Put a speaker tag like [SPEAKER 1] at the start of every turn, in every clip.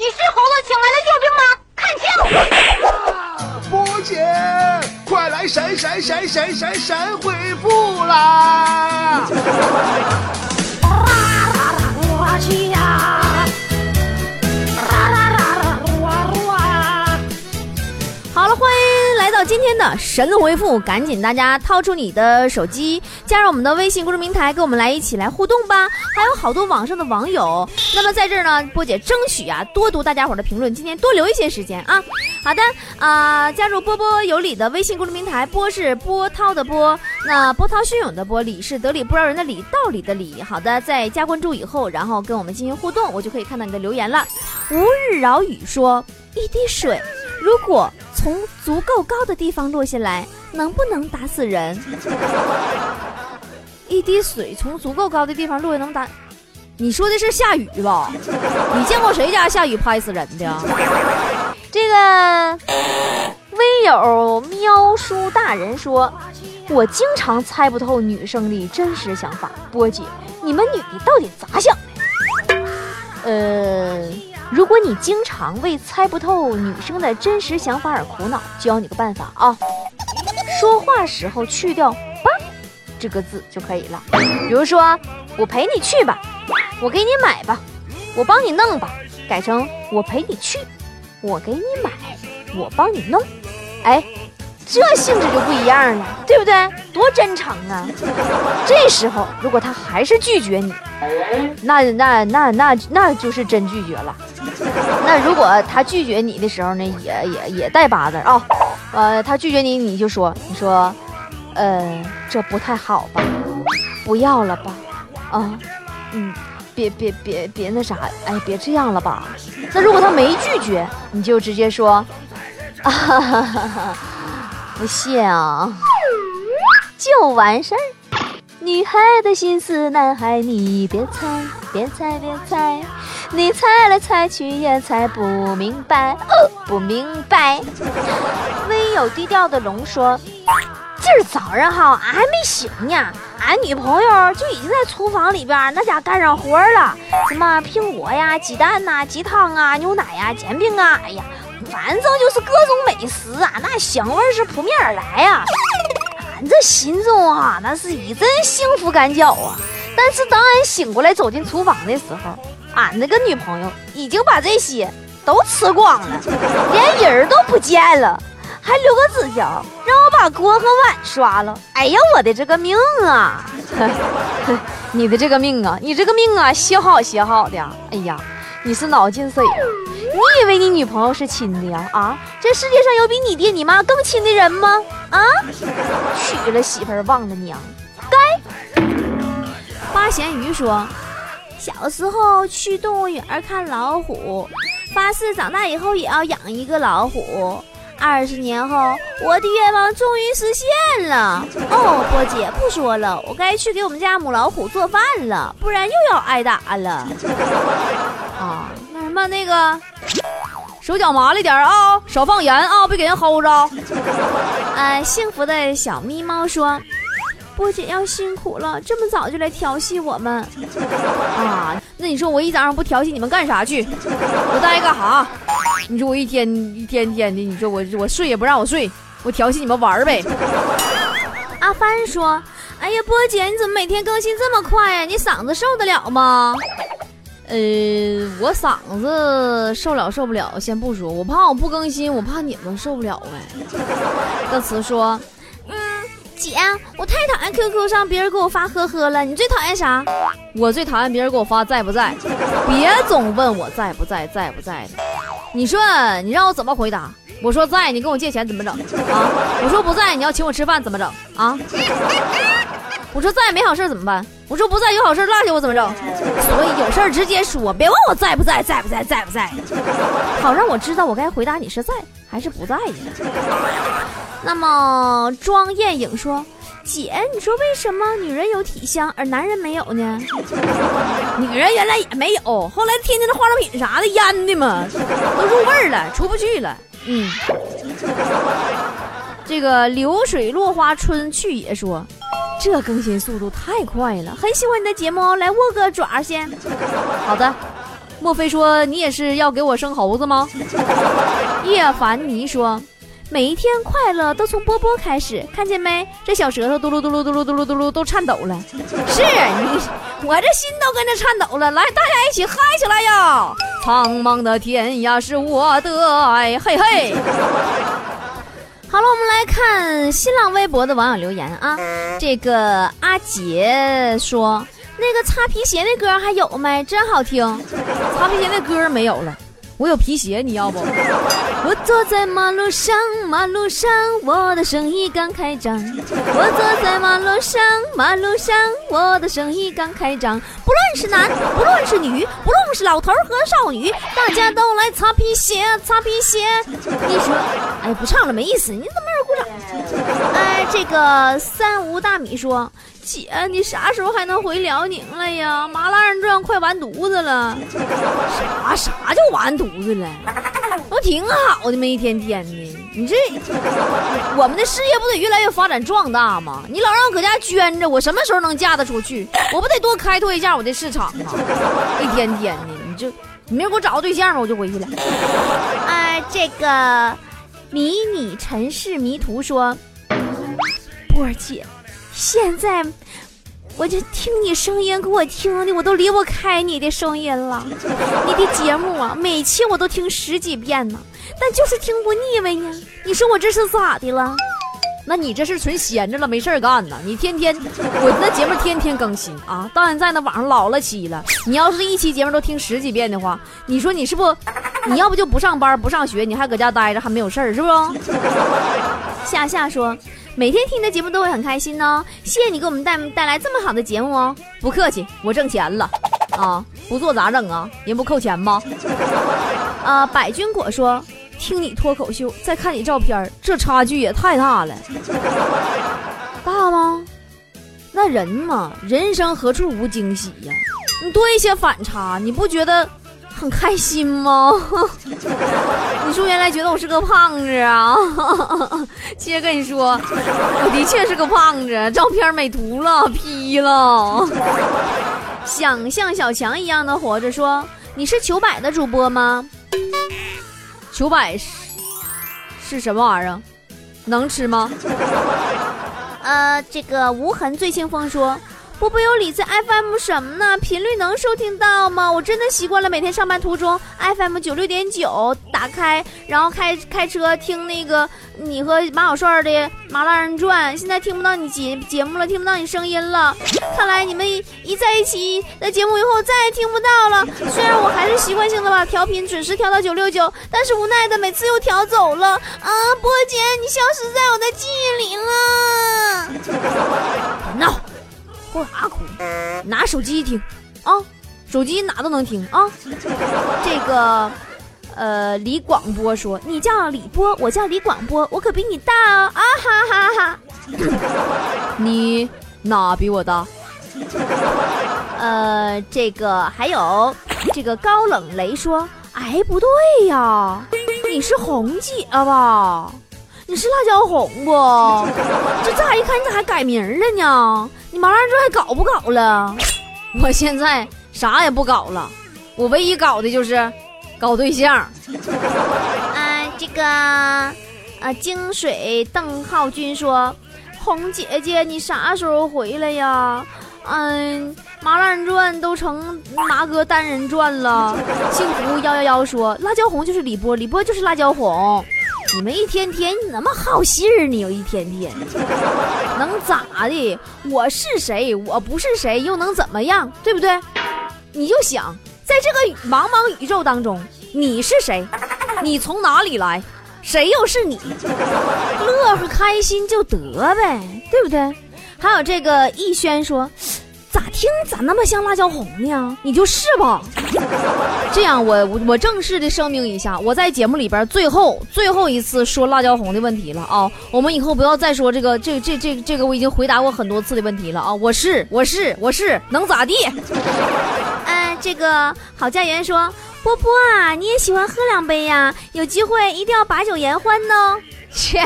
[SPEAKER 1] 你是猴子请来的救兵吗？看清！
[SPEAKER 2] 波姐，快来闪闪闪闪闪闪回复啦！
[SPEAKER 1] 我去
[SPEAKER 3] 天的神回复，赶紧大家掏出你的手机，加入我们的微信公众平台，跟我们来一起来互动吧。还有好多网上的网友，那么在这儿呢，波姐争取啊多读大家伙的评论，今天多留一些时间啊。好的啊、加入波波有理的微信公众平台，波是波涛的波，那波涛汹涌的波，理是得理不饶人的理，道理的理。好的，在加关注以后，然后跟我们进行互动，我就可以看到你的留言了。无日饶雨说，一滴水。如果从足够高的地方落下来，能不能打死人？一滴水从足够高的地方落下能打？你说的是下雨吧？你见过谁家下雨拍死人的？这个微友喵叔大人说，我经常猜不透女生的真实想法。波姐，你们女的到底咋想的？呃，如果你经常为猜不透女生的真实想法而苦恼，教你个办法啊，说话时候去掉“吧”这个字就可以了。比如说，我陪你去吧，我给你买吧，我帮你弄吧，改成我陪你去，我给你买，我帮你弄。哎，这性质就不一样了，对不对？多真诚啊！这时候如果他还是拒绝你，那那那那那就是真拒绝了。那如果他拒绝你的时候呢，也也也带八字啊。呃，他拒绝你，你就说，你说，呃，这不太好吧？不要了吧？啊，嗯，别别别别那啥，哎，别这样了吧？那如果他没拒绝，你就直接说，啊哈哈哈哈，不谢啊，就完事儿。女孩的心思，男孩你别猜，别猜别猜，你猜来猜去也猜不明白，呃不明白。唯有低调的龙说：“今儿早上哈，俺还没醒呢，俺女朋友就已经在厨房里边那家干上活了，什么苹果呀、鸡蛋呐、鸡汤啊、牛奶呀、煎饼啊，哎呀，反正就是各种美食啊，那香味是扑面而来呀、俺这心中啊，那是一阵幸福感脚啊。但是当俺醒过来走进厨房的时候，俺那个女朋友已经把这些都吃光了，连人儿都不见了，还留个纸条让我把锅和碗刷了。哎呀，我的这个命啊！你的这个命啊，你这个命啊，写好写好的。哎呀，你是脑进水了。你以为你女朋友是亲的呀？啊，这世界上有比你爹你妈更亲的人吗？啊，娶了媳妇忘了娘，该。八咸鱼说，小时候去动物园看老虎，发誓长大以后也要养一个老虎。二十年后，我的愿望终于实现了。哦，波姐不说了，我该去给我们家母老虎做饭了，不然又要挨打了。啊，那那个，手脚麻利点儿啊，少放盐啊，别给人齁着。呃，幸福的小咪猫说。波姐要辛苦了，这么早就来调戏我们啊！那你说我一早上不调戏你们干啥去？我待干啥？你说我一天一天天的，你说我我睡也不让我睡，我调戏你们玩呗。阿帆说：“哎呀，波姐，你怎么每天更新这么快呀？你嗓子受得了吗？”呃，我嗓子受了受不了，先不说，我怕我不更新，我怕你们受不了呗。歌词说。嗯姐，我太讨厌 QQ 上别人给我发呵呵了。你最讨厌啥？我最讨厌别人给我发在不在，别总问我在不在，在不在的。你说你让我怎么回答？我说在，你跟我借钱怎么整啊？我说不在，你要请我吃饭怎么整啊？我说在没好事怎么办？我说不在有好事落下我怎么整？所以有事儿直接说，别问我在不在，在不在，在不在，好让我知道我该回答你是在还是不在的。那么庄艳影说：“姐，你说为什么女人有体香而男人没有呢？女人原来也没有，后来天天的化妆品啥的腌的嘛，都入味儿了，出不去了。嗯，这个流水落花春去也说，这更新速度太快了，很喜欢你的节目，来握个爪先。好的，莫非说你也是要给我生猴子吗？叶凡妮说。每一天快乐都从波波开始，看见没？这小舌头嘟噜嘟噜嘟噜嘟噜嘟噜都颤抖了。是你，我这心都跟着颤抖了。来，大家一起嗨起来呀！苍茫的天涯是我的爱，嘿嘿。好了，我们来看新浪微博的网友留言啊。这个阿杰说，那个擦皮鞋那歌还有没？真好听。擦皮鞋那歌没有了。我有皮鞋，你要不？我坐在马路上，马路上，我的生意刚开张。我坐在马路上，马路上，我的生意刚开张。不论是男，不论是女，不论是老头和少女，大家都来擦皮鞋，擦皮鞋。你说，哎，不唱了，没意思。你怎么？哎，这个三无大米说。姐，你啥时候还能回辽宁了呀？麻辣人转快完犊子了。啥啥就完犊子了？不挺好的吗？一天天的，你这我们的事业不得越来越发展壮大吗？你老让我搁家捐着，我什么时候能嫁得出去？我不得多开拓一下我的市场吗？一天天的，你就你明儿给我找个对象吧，我就回去了。哎，这个迷你城市迷途说，波儿姐。现在，我就听你声音，给我听的，我都离不开你的声音了。你的节目啊，每期我都听十几遍呢，但就是听不腻味呢。你说我这是咋的了？那你这是纯闲着了，没事干呢。你天天，我那节目天天更新啊，到现在那网上老了期了。你要是一期节目都听十几遍的话，你说你是不？你要不就不上班不上学，你还搁家待着，还没有事儿是不？夏夏说。每天听的节目都会很开心呢，谢谢你给我们带带来这么好的节目哦。不客气，我挣钱了，啊，不做咋整啊？人不扣钱吗？啊，百军果说，听你脱口秀，再看你照片，这差距也太大了。大吗？那人嘛，人生何处无惊喜呀？你多一些反差，你不觉得？很开心吗？你说原来觉得我是个胖子啊？接着跟你说，我的确是个胖子，照片美图了，P 了。想像小强一样的活着，说你是糗百的主播吗？糗百是是什么玩意儿？能吃吗？呃，这个无痕醉清风说。波波有理在 FM 什么呢？频率能收听到吗？我真的习惯了每天上班途中 FM 九六点九打开，然后开开车听那个你和马小帅的《麻辣人转》。现在听不到你节节目了，听不到你声音了。看来你们一在一起的节目以后再也听不到了。虽然我还是习惯性的把调频准时调到九六九，但是无奈的每次又调走了。啊，波姐，你消失在我的记忆里了。哭啥哭？拿手机听啊，手机哪都能听啊。这个，呃，李广播说：“你叫李波，我叫李广播，我可比你大哦！”啊哈哈哈！你哪比我大？呃，这个还有这个高冷雷说：“哎，不对呀，你是红姐吧？”你是辣椒红不？这乍一看你咋还改名了呢？麻辣这还搞不搞了？我现在啥也不搞了，我唯一搞的就是搞对象。啊，这个啊，京水邓浩军说：“红姐姐，你啥时候回来呀？”嗯，麻辣传都成麻哥单人转了。幸福幺幺幺说：“辣椒红就是李波，李波就是辣椒红。”你们一天天那么好心儿呢？一天天能咋的？我是谁？我不是谁，又能怎么样？对不对？你就想，在这个茫茫宇宙当中，你是谁？你从哪里来？谁又是你？乐呵开心就得呗，对不对？还有这个逸轩说。咋听咋那么像辣椒红呢？你就是吧。这样，我我正式的声明一下，我在节目里边最后最后一次说辣椒红的问题了啊！我们以后不要再说这个这这这这个我已经回答过很多次的问题了啊！我是我是我是能咋地？哎，这个郝家园说波波啊，你也喜欢喝两杯呀？有机会一定要把酒言欢呢。切，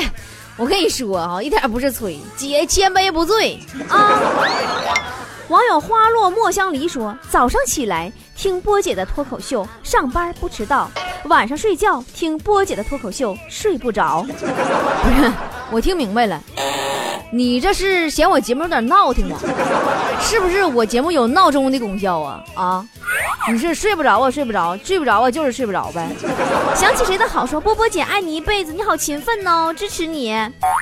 [SPEAKER 3] 我跟你说啊，一点不是吹，姐千杯不醉啊。网友花落墨香梨说：“早上起来听波姐的脱口秀，上班不迟到；晚上睡觉听波姐的脱口秀，睡不着。”不是，我听明白了，你这是嫌我节目有点闹挺吗？是不是我节目有闹钟的功效啊？啊，你是睡不着啊？睡不着，睡不着啊？就是睡不着呗。想起谁的好说，波波姐爱你一辈子，你好勤奋哦，支持你。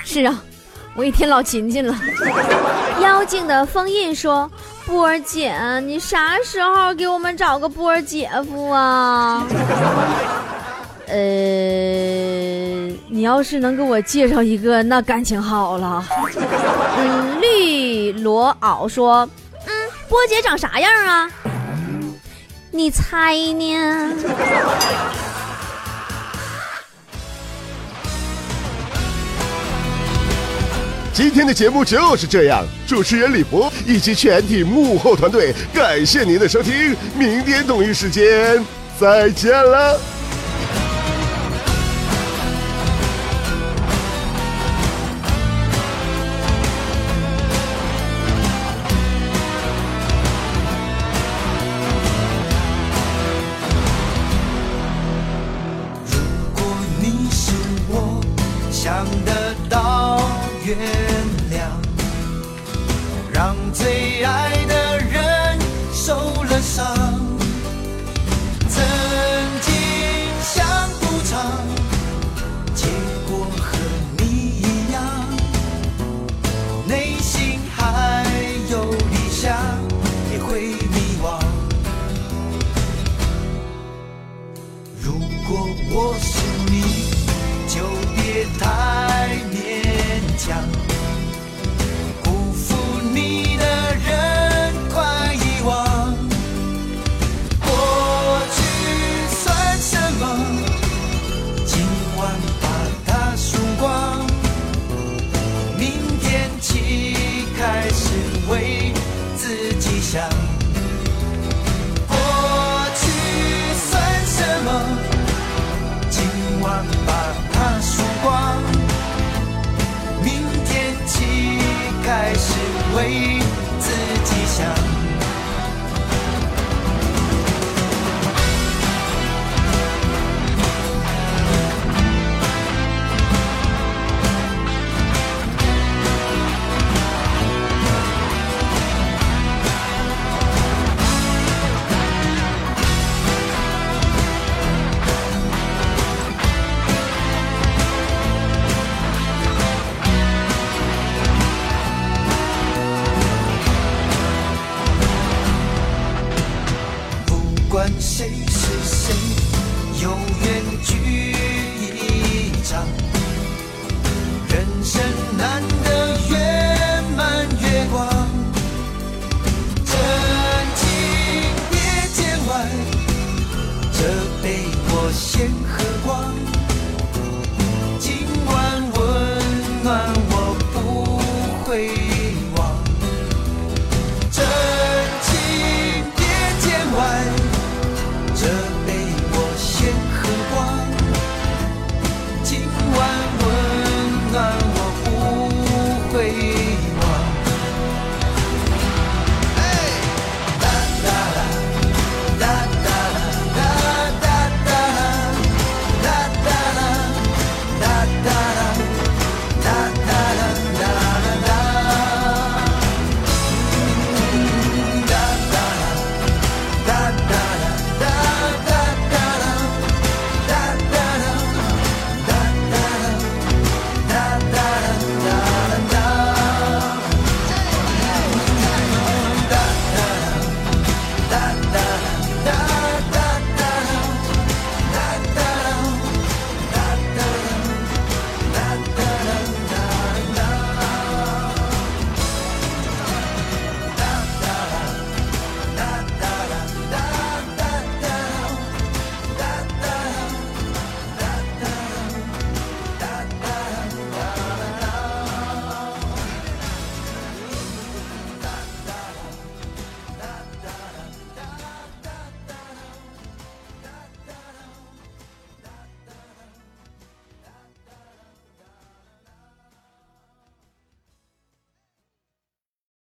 [SPEAKER 3] 是啊。我一天老勤勤了。妖精的封印说：“波儿姐，你啥时候给我们找个波儿姐夫啊？” 呃，你要是能给我介绍一个，那感情好了。嗯，绿罗袄说：“嗯，波姐长啥样啊？你猜呢？”
[SPEAKER 2] 今天的节目就是这样，主持人李博以及全体幕后团队，感谢您的收听，明天同一时间再见了。
[SPEAKER 4] 果